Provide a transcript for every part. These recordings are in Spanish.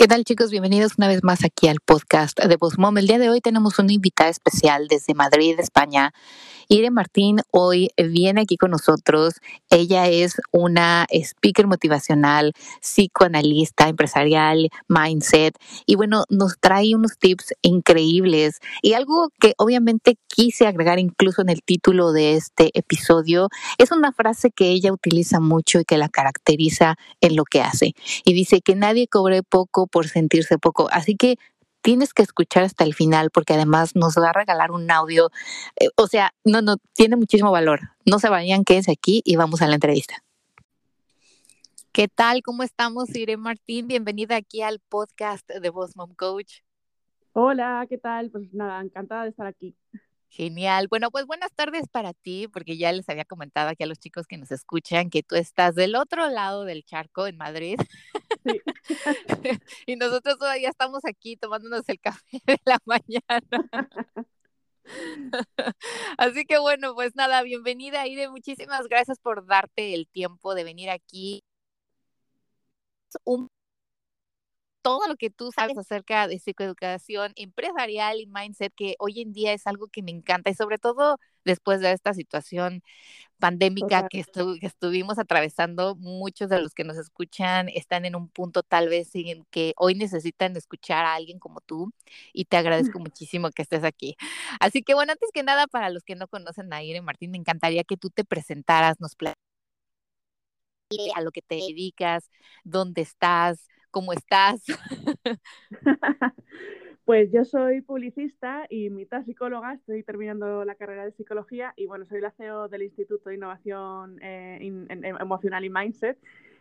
¿Qué tal chicos? Bienvenidos una vez más aquí al podcast de Mom. El día de hoy tenemos una invitada especial desde Madrid, España. Irene Martín hoy viene aquí con nosotros. Ella es una speaker motivacional, psicoanalista, empresarial, mindset y bueno, nos trae unos tips increíbles y algo que obviamente quise agregar incluso en el título de este episodio es una frase que ella utiliza mucho y que la caracteriza en lo que hace. Y dice que nadie cobre poco por sentirse poco. Así que tienes que escuchar hasta el final porque además nos va a regalar un audio. Eh, o sea, no, no, tiene muchísimo valor. No se vayan, quédense aquí y vamos a la entrevista. ¿Qué tal? ¿Cómo estamos, Irene Martín? Bienvenida aquí al podcast de Boss Mom Coach. Hola, ¿qué tal? Pues nada, encantada de estar aquí. Genial. Bueno, pues buenas tardes para ti, porque ya les había comentado aquí a los chicos que nos escuchan que tú estás del otro lado del charco en Madrid. Sí. y nosotros todavía estamos aquí tomándonos el café de la mañana. Así que bueno, pues nada, bienvenida Aide, muchísimas gracias por darte el tiempo de venir aquí. Un todo lo que tú sabes acerca de psicoeducación empresarial y mindset, que hoy en día es algo que me encanta y sobre todo después de esta situación pandémica que, estuvimos atravesando, muchos de los que nos escuchan están en un punto tal vez en que hoy necesitan escuchar a alguien como tú y te agradezco muchísimo que estés aquí. Así que bueno, antes que nada, para los que no conocen a Irene Martín, me encantaría que tú te presentaras, nos a lo que te dedicas, dónde estás, ¿Cómo estás? Pues yo soy publicista y mitad psicóloga, estoy terminando la carrera de psicología y bueno, soy la CEO del Instituto de Innovación eh, Emocional y Mindset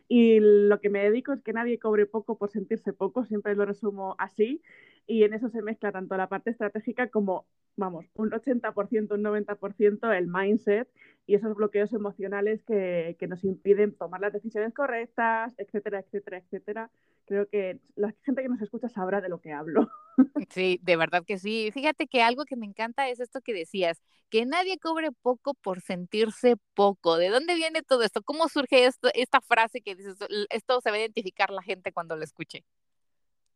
y lo que me dedico es que nadie cobre poco por sentirse poco, siempre lo resumo así y en eso se mezcla tanto la parte estratégica como vamos, un 80%, un 90% el mindset y esos bloqueos emocionales que, que, nos impiden tomar las decisiones correctas, etcétera, etcétera, etcétera. Creo que la gente que nos escucha sabrá de lo que hablo. Sí, de verdad que sí. Fíjate que algo que me encanta es esto que decías, que nadie cobre poco por sentirse poco. ¿De dónde viene todo esto? ¿Cómo surge esto, esta frase que dices, esto se va a identificar la gente cuando lo escuche?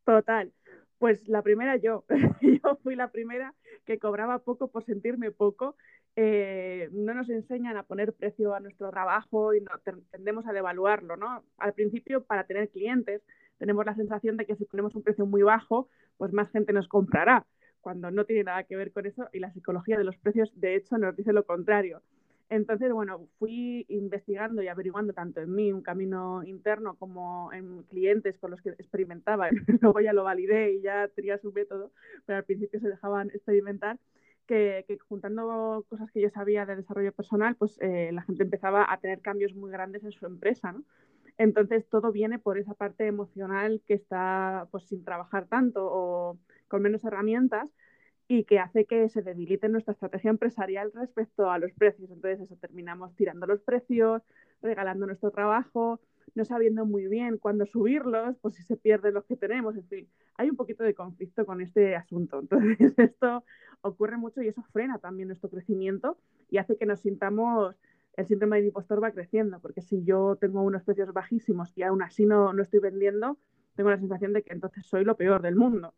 Total. Pues la primera yo. yo fui la primera que cobraba poco por sentirme poco. Eh, no nos enseñan a poner precio a nuestro trabajo y no, tendemos a devaluarlo, ¿no? Al principio, para tener clientes, tenemos la sensación de que si ponemos un precio muy bajo, pues más gente nos comprará, cuando no tiene nada que ver con eso y la psicología de los precios, de hecho, nos dice lo contrario. Entonces, bueno, fui investigando y averiguando tanto en mí un camino interno como en clientes con los que experimentaba. Luego ya lo validé y ya tenía su método, pero al principio se dejaban experimentar. Que, juntando cosas que yo sabía de desarrollo personal, pues eh, la gente empezaba a tener cambios muy grandes en su empresa, ¿no? Entonces todo viene por esa parte emocional que está pues sin trabajar tanto o con menos herramientas y que hace que se debilite nuestra estrategia empresarial respecto a los precios. Entonces, eso terminamos tirando los precios, regalando nuestro trabajo, no sabiendo muy bien cuándo subirlos, pues si se pierden los que tenemos, en fin, hay un poquito de conflicto con este asunto. Entonces, esto ocurre mucho y eso frena también nuestro crecimiento y hace que nos sintamos, el síndrome del impostor va creciendo, porque si yo tengo unos precios bajísimos y aún así no, no estoy vendiendo, tengo la sensación de que entonces soy lo peor del mundo.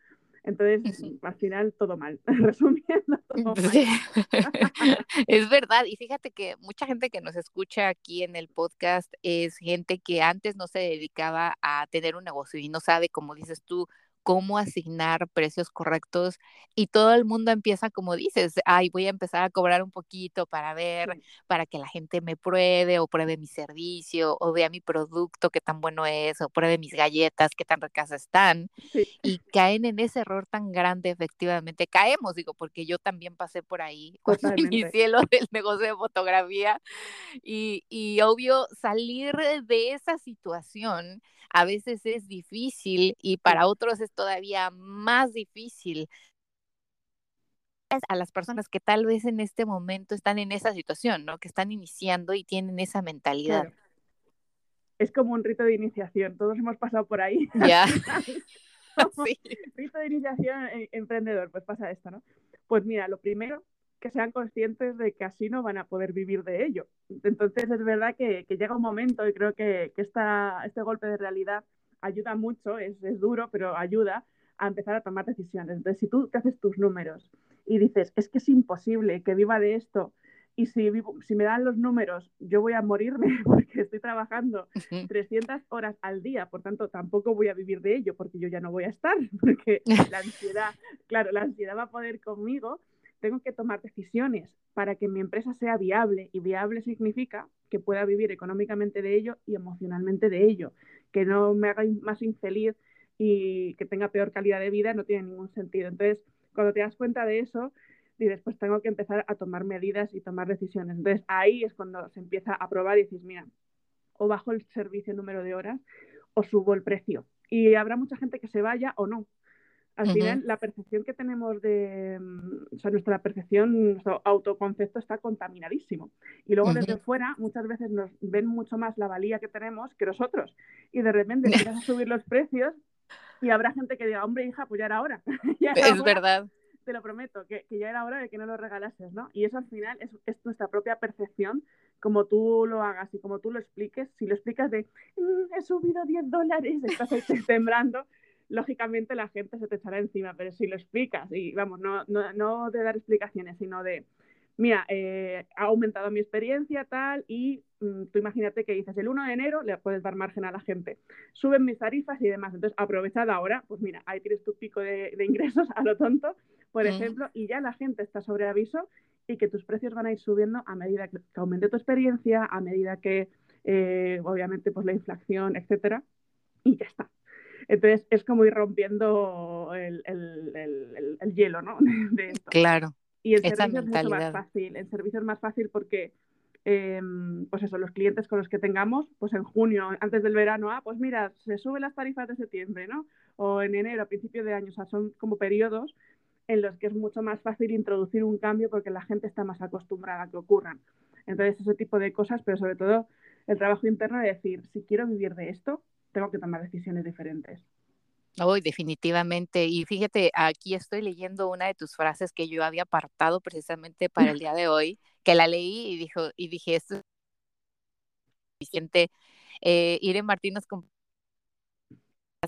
Entonces, al final, todo mal. Resumiendo, todo mal. es verdad. Y fíjate que mucha gente que nos escucha aquí en el podcast es gente que antes no se dedicaba a tener un negocio y no sabe, como dices tú, cómo asignar precios correctos y todo el mundo empieza como dices, ay, voy a empezar a cobrar un poquito para ver, para que la gente me pruebe o pruebe mi servicio o vea mi producto, qué tan bueno es, o pruebe mis galletas, qué tan ricas están. Y caen en ese error tan grande, efectivamente. Caemos, digo, porque yo también pasé por ahí cuando inicié lo del negocio de fotografía y, y obvio salir de esa situación a veces es difícil y para otros es todavía más difícil a las personas que tal vez en este momento están en esa situación, ¿no? Que están iniciando y tienen esa mentalidad. Es como un rito de iniciación, todos hemos pasado por ahí. Ya. sí. Rito de iniciación eh, emprendedor, pues pasa esto, ¿no? Pues mira, lo primero que sean conscientes de que así no van a poder vivir de ello. Entonces es verdad que, llega un momento y creo que, este golpe de realidad ayuda mucho, es, es duro, pero ayuda a empezar a tomar decisiones. Entonces, si tú te haces tus números y dices, es que es imposible que viva de esto, y si, si me dan los números, yo voy a morirme porque estoy trabajando 300 horas al día, por tanto, tampoco voy a vivir de ello porque yo ya no voy a estar, porque la ansiedad, claro, la ansiedad va a poder conmigo. Tengo que tomar decisiones para que mi empresa sea viable y viable significa que pueda vivir económicamente de ello y emocionalmente de ello, que no me haga más infeliz y que tenga peor calidad de vida no tiene ningún sentido. Entonces, cuando te das cuenta de eso, dices, pues tengo que empezar a tomar medidas y tomar decisiones. Entonces, ahí es cuando se empieza a probar y dices, mira, o bajo el servicio número de horas o subo el precio. Y habrá mucha gente que se vaya o no. Al final, la percepción que tenemos de, mm, o sea, nuestra percepción, nuestro autoconcepto está contaminadísimo. Y luego desde fuera muchas veces nos ven mucho más la valía que tenemos que nosotros. Y de repente empiezas a subir los precios y habrá gente que diga, hombre, hija, pues ya era hora. es verdad. Te lo prometo, que, ya era hora de que no lo regalases, ¿no? Y eso al final es, nuestra propia percepción, como tú lo hagas y como tú lo expliques. Si lo explicas de, mm, he subido 10 dólares, estás ahí temblando, lógicamente la gente se te echará encima, pero si lo explicas, y vamos, no, no, no de dar explicaciones, sino de, mira, eh, ha aumentado mi experiencia, tal, y mm, tú imagínate que dices, el 1 de enero le puedes dar margen a la gente, suben mis tarifas y demás, entonces aprovechad ahora, pues mira, ahí tienes tu pico de, ingresos a lo tonto, por ejemplo, y ya la gente está sobre aviso y que tus precios van a ir subiendo a medida que, aumente tu experiencia, a medida que, eh, obviamente, pues la inflación, etcétera, y ya está. Entonces es como ir rompiendo el, hielo, ¿no? De esto. Claro. Y en servicios es mucho más fácil. En servicios es más fácil porque, em, pues eso, los clientes con los que tengamos, pues en junio, antes del verano, ah, pues mira, se suben las tarifas de septiembre, ¿no? O en enero, a principio de año, o sea, son como periodos en los que es mucho más fácil introducir un cambio porque la gente está más acostumbrada a que ocurran. Entonces, ese tipo de cosas, pero sobre todo el trabajo interno de decir, si quiero vivir de esto, tengo que tomar decisiones diferentes. Hoy, definitivamente. Y fíjate, aquí estoy leyendo una de tus frases que yo había apartado precisamente para el día de hoy, que la leí y dijo, y dije, esto es suficiente. Eh, Irene Martínez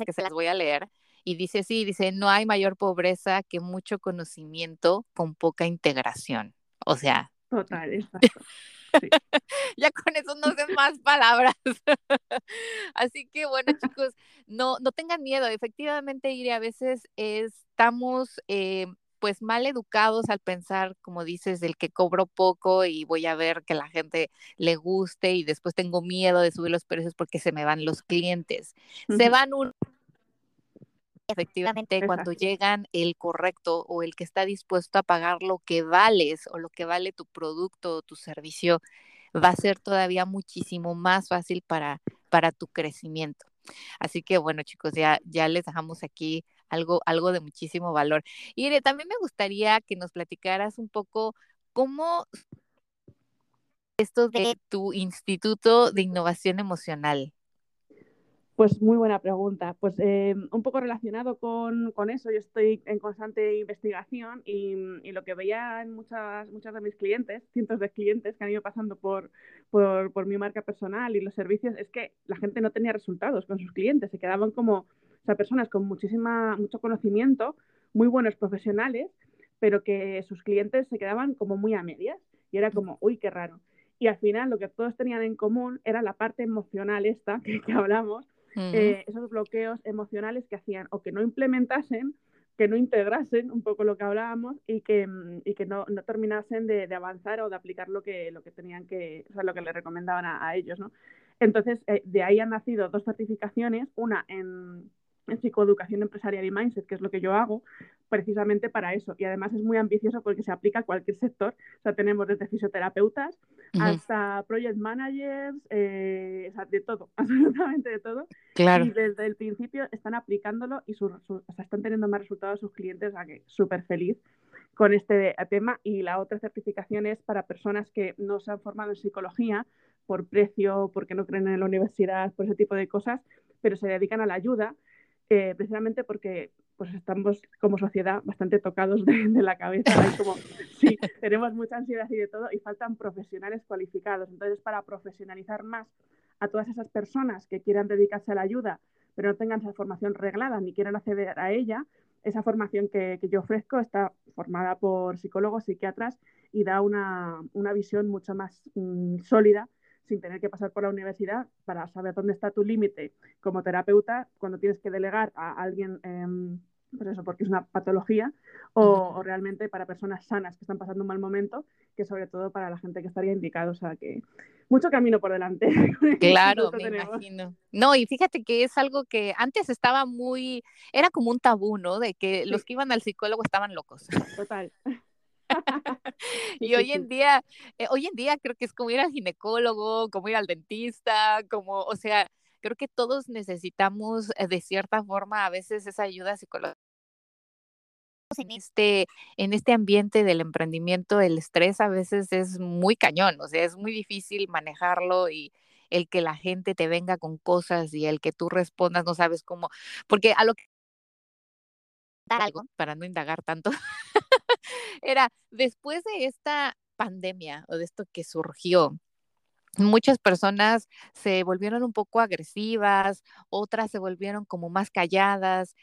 que se las voy a leer. Y dice, sí, dice, no hay mayor pobreza que mucho conocimiento con poca integración. O sea. Total, exacto. ya con eso no sé más palabras. Así que bueno, chicos, no, no tengan miedo. Efectivamente, Iri, a veces estamos eh, pues mal educados al pensar, como dices, del que cobro poco y voy a ver que la gente le guste y después tengo miedo de subir los precios porque se me van los clientes. Se van un efectivamente cuando llegan el correcto o el que está dispuesto a pagar lo que vales o lo que vale tu producto o tu servicio, va a ser todavía muchísimo más fácil para, para tu crecimiento. Así que bueno, chicos, ya, ya les dejamos aquí algo, algo de muchísimo valor. Y también me gustaría que nos platicaras un poco cómo esto de tu Instituto de Innovación Emocional. Pues muy buena pregunta. Pues eh, un poco relacionado con, eso, yo estoy en constante investigación y, lo que veía en muchas, muchas de mis clientes, cientos de clientes que han ido pasando por, por, mi marca personal y los servicios, es que la gente no tenía resultados con sus clientes, se quedaban como o sea, personas con muchísima, mucho conocimiento, muy buenos profesionales, pero que sus clientes se quedaban como muy a medias y era como, uy, qué raro. Y al final lo que todos tenían en común era la parte emocional esta que hablamos, eh, esos bloqueos emocionales que hacían o que no implementasen, que no integrasen un poco lo que hablábamos y que, mm, y que no, no, terminasen de, avanzar o de aplicar lo que, lo que tenían que, o sea, lo que le recomendaban a, a ellos, ¿no? Entonces, eh, de ahí han nacido dos certificaciones, una en en psicoeducación empresarial y mindset, que es lo que yo hago, precisamente para eso. Y además es muy ambicioso porque se aplica a cualquier sector. O sea, tenemos desde fisioterapeutas hasta project managers, eh, de todo, absolutamente de todo. Claro. Y desde el principio están aplicándolo y su, están teniendo más resultados sus clientes, o sea que súper feliz con este tema. Y la otra certificación es para personas que no se han formado en psicología por precio, porque no creen en la universidad, por ese tipo de cosas, pero se dedican a la ayuda eh, precisamente porque pues estamos como sociedad bastante tocados de, la cabeza, como, sí, tenemos mucha ansiedad y de todo, y faltan profesionales cualificados. Entonces, para profesionalizar más a todas esas personas que quieran dedicarse a la ayuda, pero no tengan esa formación reglada ni quieran acceder a ella, esa formación que, yo ofrezco está formada por psicólogos, psiquiatras y da una, visión mucho más mm, sólida sin tener que pasar por la universidad para saber dónde está tu límite como terapeuta cuando tienes que delegar a alguien. Em, pues eso, porque es una patología, o, realmente para personas sanas que están pasando un mal momento, que sobre todo para la gente que estaría indicado. O sea, que mucho camino por delante. Claro, me imagino. No, y fíjate que es algo que antes estaba muy, era como un tabú, ¿no? De que los que iban al psicólogo estaban locos. Total. y hoy en día, eh, hoy en día creo que es como ir al ginecólogo, como ir al dentista, como, o sea, creo que todos necesitamos eh, de cierta forma a veces esa ayuda psicológica. En este, en este ambiente del emprendimiento, el estrés a veces es muy cañón, o sea, es muy difícil manejarlo y el que la gente te venga con cosas y el que tú respondas no sabes cómo, porque a lo que algo, para no indagar tanto, era después de esta pandemia o de esto que surgió, muchas personas se volvieron un poco agresivas, otras se volvieron como más calladas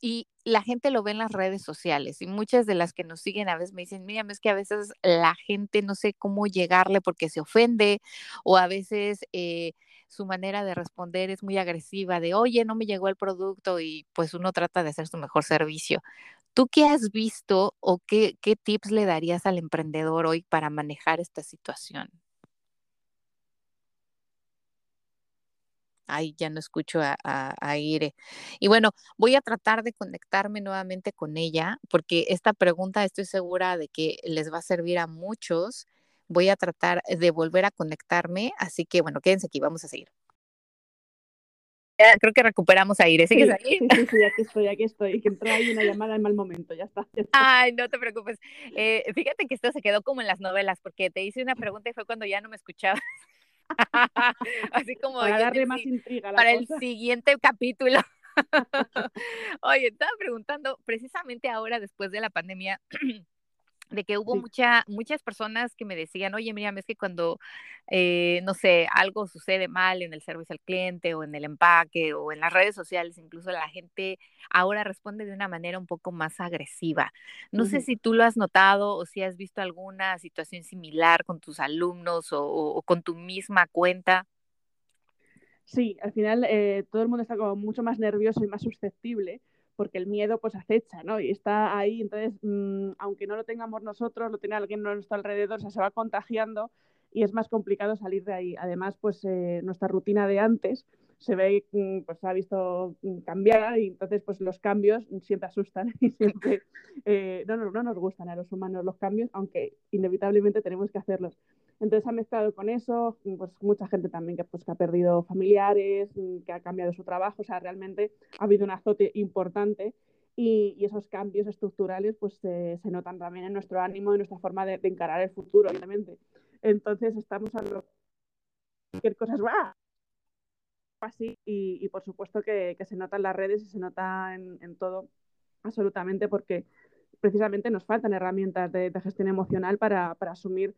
y la gente lo ve en las redes sociales y muchas de las que nos siguen a veces me dicen, mira, es que a veces la gente no sé cómo llegarle porque se ofende o a veces eh, su manera de responder es muy agresiva de, oye, no me llegó el producto y pues uno trata de hacer su mejor servicio. ¿Tú qué has visto o qué, qué tips le darías al emprendedor hoy para manejar esta situación? Ay, ya no escucho a, a, Ire. Y bueno, voy a tratar de conectarme nuevamente con ella, porque esta pregunta estoy segura de que les va a servir a muchos. Voy a tratar de volver a conectarme, así que bueno, quédense aquí, vamos a seguir. Creo que recuperamos a Ire. ¿Sigues ahí? Sí, sí, aquí estoy, aquí estoy. Que entró ahí una llamada en mal momento, ya está. Ay, no te preocupes. Eh, fíjate que esto se quedó como en las novelas, porque te hice una pregunta y fue cuando ya no me escuchabas. Así como para darle más intriga para el siguiente capítulo. Oye, estaba preguntando precisamente ahora después de la pandemia de que hubo mucha, muchas personas que me decían, oye, mira, es que cuando, eh, no sé, algo sucede mal en el servicio al cliente o en el empaque o en las redes sociales, incluso la gente ahora responde de una manera un poco más agresiva. No sé si tú lo has notado o si has visto alguna situación similar con tus alumnos o, con tu misma cuenta. Sí, al final eh, todo el mundo está como mucho más nervioso y más susceptible porque el miedo pues acecha, ¿no? Y está ahí, entonces, mm, aunque no lo tengamos nosotros, lo tiene alguien a nuestro alrededor, o sea, se va contagiando y es más complicado salir de ahí. Además, pues eh, nuestra rutina de antes se ve, mm, pues ha visto mm, cambiar y entonces pues los cambios siempre asustan y siempre eh, no, no, no nos gustan a los humanos los cambios, aunque inevitablemente tenemos que hacerlos. Entonces ha mezclado con eso, pues mucha gente también que, pues, que ha perdido familiares, mm, que ha cambiado su trabajo, o sea, realmente ha habido un azote importante y, esos cambios estructurales pues se, notan también en nuestro ánimo y nuestra forma de, encarar el futuro, obviamente. Entonces estamos a lo cualquier cosa es así y, y, por supuesto que, se nota en las redes y se nota en, todo absolutamente porque precisamente nos faltan herramientas de, gestión emocional para, para asumir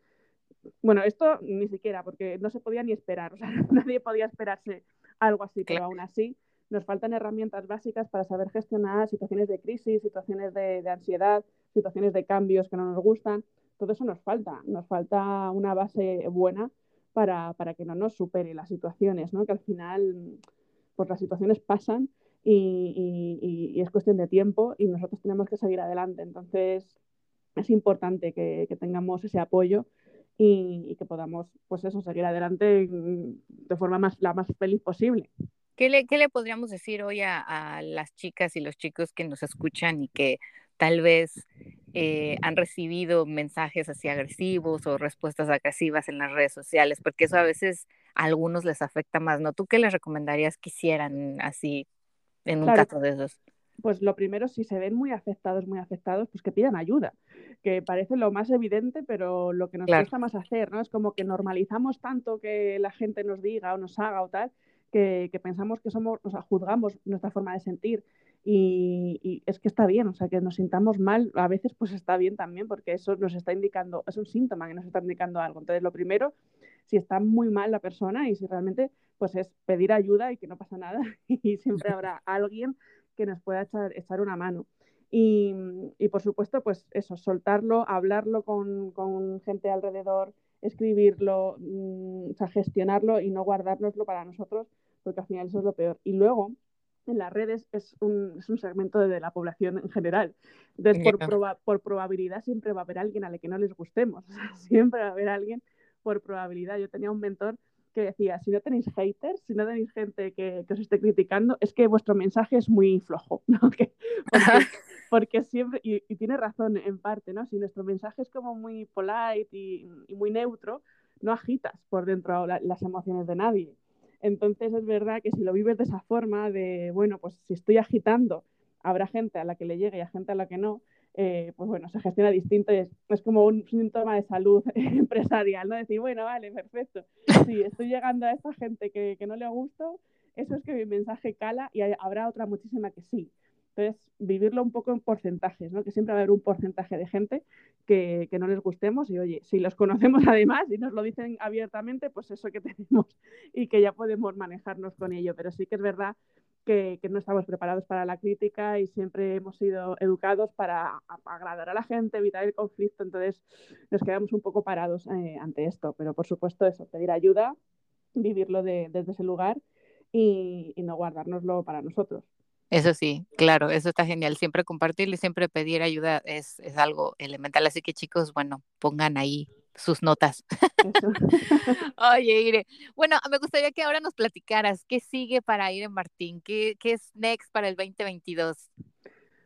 bueno, esto ni siquiera, porque no se podía ni esperar, o sea, nadie podía esperarse algo así, pero aún así nos faltan herramientas básicas para saber gestionar situaciones de crisis, situaciones de, ansiedad, situaciones de cambios que no nos gustan. Todo eso nos falta, nos falta una base buena para, que no nos supere las situaciones, ¿no? que al final pues las situaciones pasan y, es cuestión de tiempo y nosotros tenemos que seguir adelante. Entonces es importante que tengamos ese apoyo y, que podamos, pues eso, seguir adelante de forma más, la más feliz posible. ¿Qué le, qué le podríamos decir hoy a, las chicas y los chicos que nos escuchan y que tal vez eh, han recibido mensajes así agresivos o respuestas agresivas en las redes sociales? Porque eso a veces a algunos les afecta más, ¿no? ¿Tú qué les recomendarías que hicieran así en un caso de esos? Pues lo primero, si se ven muy afectados, muy afectados, pues que pidan ayuda que parece lo más evidente, pero lo que nos cuesta más hacer, ¿no? Es como que normalizamos tanto que la gente nos diga o nos haga o tal, que, pensamos que somos, o sea, juzgamos nuestra forma de sentir. Y, es que está bien, o sea, que nos sintamos mal, a veces pues está bien también, porque eso nos está indicando, es un síntoma que nos está indicando algo. Entonces, lo primero, si está muy mal la persona y si realmente pues es pedir ayuda y que no pasa nada y siempre habrá alguien que nos pueda echar, echar una mano. Y, y, por supuesto, pues eso, soltarlo, hablarlo con, con gente alrededor, escribirlo, mmm, o sea, gestionarlo y no guardárnoslo para nosotros, porque al final eso es lo peor. Y luego, en las redes es un, es un segmento de la población en general. Entonces, por, proba por, probabilidad siempre va a haber alguien a la que no les gustemos. O sea, siempre va a haber alguien por probabilidad. Yo tenía un mentor que decía, si no tenéis haters, si no tenéis gente que, que os esté criticando, es que vuestro mensaje es muy flojo, ¿no? Que, porque, porque, siempre, y, y, tiene razón en parte, ¿no? Si nuestro mensaje es como muy polite y, y muy neutro, no agitas por dentro la, las emociones de nadie. Entonces es verdad que si lo vives de esa forma, de, bueno, pues si estoy agitando, habrá gente a la que le llegue y a gente a la que no, eh, pues bueno, se gestiona distinto y es, es, como un síntoma de salud empresarial, ¿no? Decir, bueno, vale, perfecto, sí, estoy llegando a esta gente que, que no le gusto, eso es que mi mensaje cala y habrá otra muchísima que sí. Entonces, vivirlo un poco en porcentajes, ¿no? Que siempre va a haber un porcentaje de gente que, que, no les gustemos y, oye, si los conocemos además y nos lo dicen abiertamente, pues eso que tenemos y que ya podemos manejarnos con ello. Pero sí que es verdad que, no estamos preparados para la crítica y siempre hemos sido educados para agradar a la gente, evitar el conflicto, entonces nos quedamos un poco parados eh, ante esto, pero por supuesto eso, pedir ayuda, vivirlo de, desde ese lugar y, y no guardárnoslo para nosotros. Eso sí, claro, eso está genial. Siempre compartirle, siempre pedir ayuda es, es algo elemental. Así que chicos, bueno, pongan ahí sus notas. Oye, Ire, bueno, me gustaría que ahora nos platicaras qué sigue para Ire Martín, qué, qué es next para el 2022.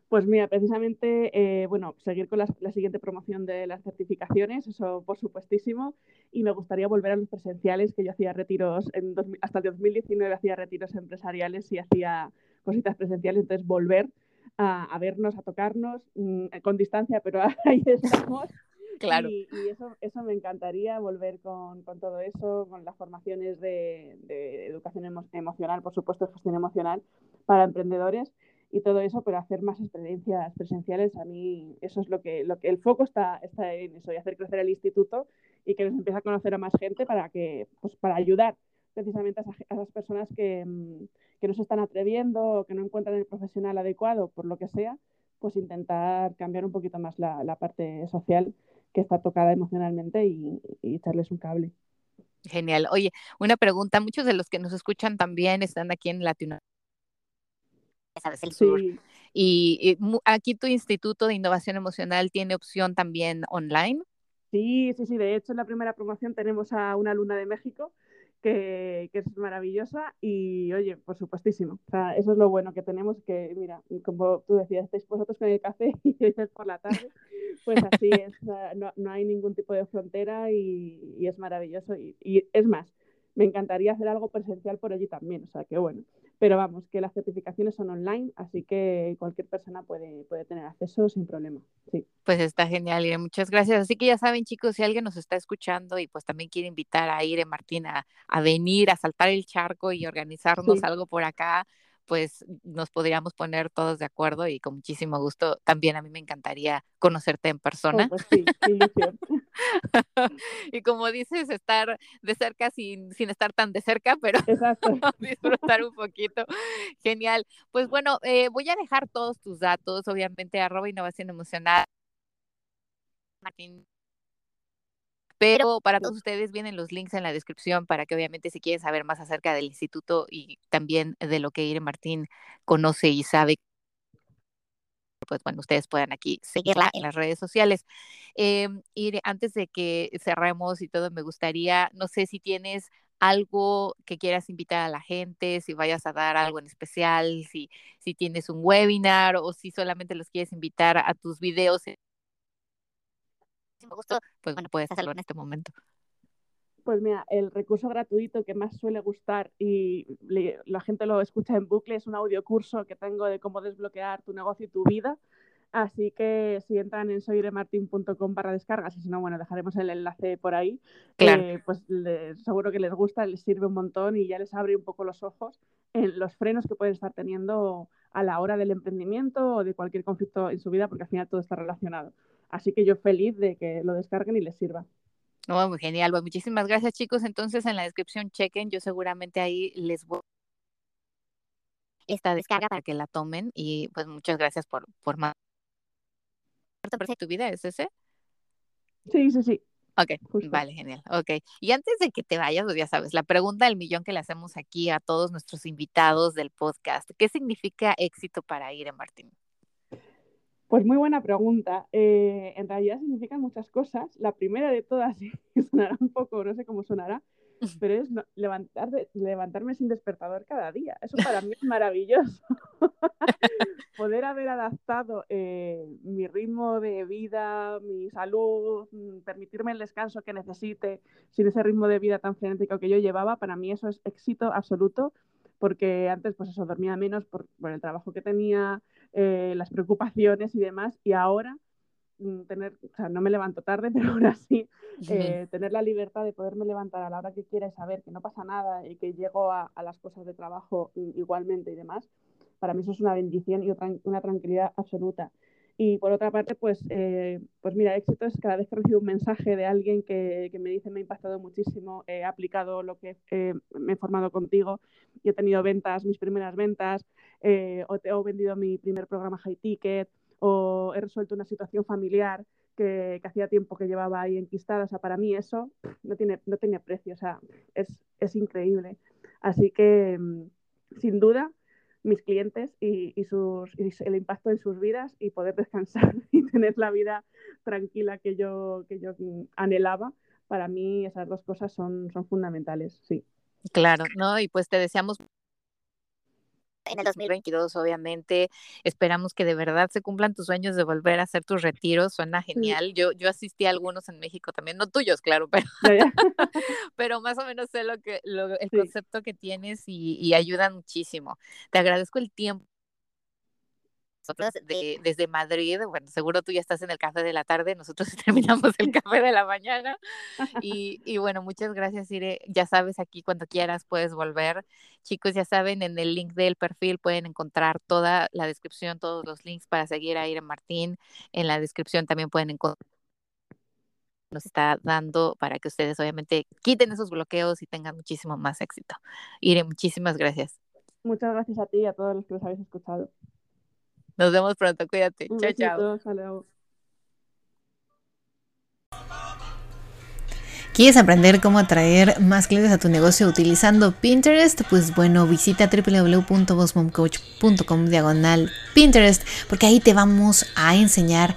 Pues mira, precisamente, eh, bueno, seguir con la, la, siguiente promoción de las certificaciones, eso por supuestísimo, y me gustaría volver a los presenciales, que yo hacía retiros, en dos, hasta el 2019 hacía retiros empresariales y hacía cositas presenciales, entonces volver a, a vernos, a tocarnos, mmm, con distancia, pero ahí estamos. Claro. Y, eso, eso me encantaría, volver con, con todo eso, con las formaciones de, educación emo emocional, por supuesto, gestión emocional para emprendedores y todo eso, pero hacer más experiencias presenciales, a mí eso es lo que, lo que el foco está, está en eso, y hacer crecer el instituto y que nos empiece a conocer a más gente para, que, pues, para ayudar precisamente a, esa, a esas personas que, mm, que no se están atreviendo o que no encuentran el profesional adecuado, por lo que sea, pues intentar cambiar un poquito más la parte social que está tocada emocionalmente y, y, echarles un cable. Genial. Oye, una pregunta, muchos de los que nos escuchan también están aquí en Latinoamérica. Sabes, el sur. Sí. Y, y, aquí tu Instituto de Innovación Emocional tiene opción también online. Sí, sí, sí. De hecho, en la primera promoción tenemos a una alumna de México que, que, es maravillosa y, oye, por supuestísimo. O sea, eso es lo bueno que tenemos, que, mira, como tú decías, estáis vosotros con el café y por la tarde, pues así es, no, no hay ningún tipo de frontera y, y es maravilloso. Y, y, es más, me encantaría hacer algo presencial por allí también, o sea, que bueno. Pero vamos, que las certificaciones son online, así que cualquier persona puede, puede tener acceso sin problema. Sí. Pues está genial, Ire. Muchas gracias. Así que ya saben, chicos, si alguien nos está escuchando y pues también quiere invitar a Ire Martín a, a venir, a saltar el charco y organizarnos sí. algo por acá, pues nos podríamos poner todos de acuerdo y con muchísimo gusto. También a mí me encantaría conocerte en persona. Oh, pues sí, y como dices, estar de cerca sin, sin estar tan de cerca, pero disfrutar un poquito. Genial. Pues bueno, eh, voy a dejar todos tus datos, obviamente, arroba innovación emocional. Martín pero para todos ustedes vienen los links en la descripción para que obviamente si quieren saber más acerca del instituto y también de lo que Ire Martín conoce y sabe, pues bueno, ustedes puedan aquí seguirla en las redes sociales. Eh, Ire, antes de que cerremos y todo, me gustaría, no sé si tienes algo que quieras invitar a la gente, si vayas a dar algo en especial, si, si tienes un webinar o si solamente los quieres invitar a tus videos gusto, pues bueno, puedes hacerlo en este momento. Pues mira, el recurso gratuito que más suele gustar y le, la gente lo escucha en bucle es un audio curso que tengo de cómo desbloquear tu negocio y tu vida. Así que si entran en soyremartin.com para descargas, y si no, bueno, dejaremos el enlace por ahí, claro. eh, pues les, seguro que les gusta, les sirve un montón y ya les abre un poco los ojos en los frenos que pueden estar teniendo a la hora del emprendimiento o de cualquier conflicto en su vida, porque al final todo está relacionado. Así que yo feliz de que lo descarguen y les sirva. Oh, muy genial. Pues muchísimas gracias, chicos. Entonces, en la descripción chequen, yo seguramente ahí les voy esta descarga para que la tomen y pues muchas gracias por por más tu vida es ese. Sí, sí, sí. Ok, vale, genial. Ok. Y antes de que te vayas, pues ya sabes, la pregunta del millón que le hacemos aquí a todos nuestros invitados del podcast, ¿qué significa éxito para Ire Martín? Pues muy buena pregunta. Eh, en realidad significan muchas cosas. La primera de todas, sonará un poco, no sé cómo sonará, pero es levantar, levantarme sin despertador cada día. Eso para mí es maravilloso. Poder haber adaptado eh, mi ritmo de vida, mi salud, mm, permitirme el descanso que necesite sin ese ritmo de vida tan frenético que yo llevaba, para mí eso es éxito absoluto, porque antes pues eso dormía menos por, por el trabajo que tenía, eh, las preocupaciones y demás, y ahora mm, tener, o sea, no me levanto tarde, pero aún así eh, tener la libertad de poderme levantar a la hora que quiera y saber que no pasa nada y que llego a, las cosas de trabajo igualmente y demás, para mí eso es una bendición y una tranquilidad absoluta. Y por otra parte, pues, eh, pues mira, éxito es cada vez que recibo un mensaje de alguien que, que me dice me ha impactado muchísimo, he aplicado lo que me he formado contigo y he tenido ventas, mis primeras ventas, eh, o, he vendido mi primer programa high ticket, o he resuelto una situación familiar que, hacía tiempo que llevaba ahí enquistada. O sea, para mí eso no tiene, no tiene precio, o sea, es, es increíble. Así que, mm, sin duda, mis clientes y, y, sus, y, el impacto en sus vidas y poder descansar y tener la vida tranquila que yo, que yo anhelaba, para mí esas dos cosas son, son fundamentales, sí. Claro, ¿no? Y pues te deseamos en el 2022, obviamente. Esperamos que de verdad se cumplan tus sueños de volver a hacer tus retiros. Suena genial. Yo, yo asistí a algunos en México también, no tuyos, claro, pero, pero más o menos sé lo que, el concepto que tienes y, y ayudan muchísimo. Te agradezco el tiempo nosotros desde Madrid, bueno, seguro tú ya estás en el café de la tarde, nosotros terminamos el café de la mañana. Y, y, bueno, muchas gracias, Ire. Ya sabes, aquí cuando quieras puedes volver. Chicos, ya saben, en el link del perfil pueden encontrar toda la descripción, todos los links para seguir a Ire Martín. En la descripción también pueden encontrar nos está dando para que ustedes obviamente quiten esos bloqueos y tengan muchísimo más éxito. Ire, muchísimas gracias. Muchas gracias a ti y a todos los que los habéis escuchado. Nos vemos pronto, cuídate. chao, chao. ¿Quieres aprender cómo atraer más clientes a tu negocio utilizando Pinterest? Pues bueno, visita www.bossmomcoach.com diagonal Pinterest porque ahí te vamos a enseñar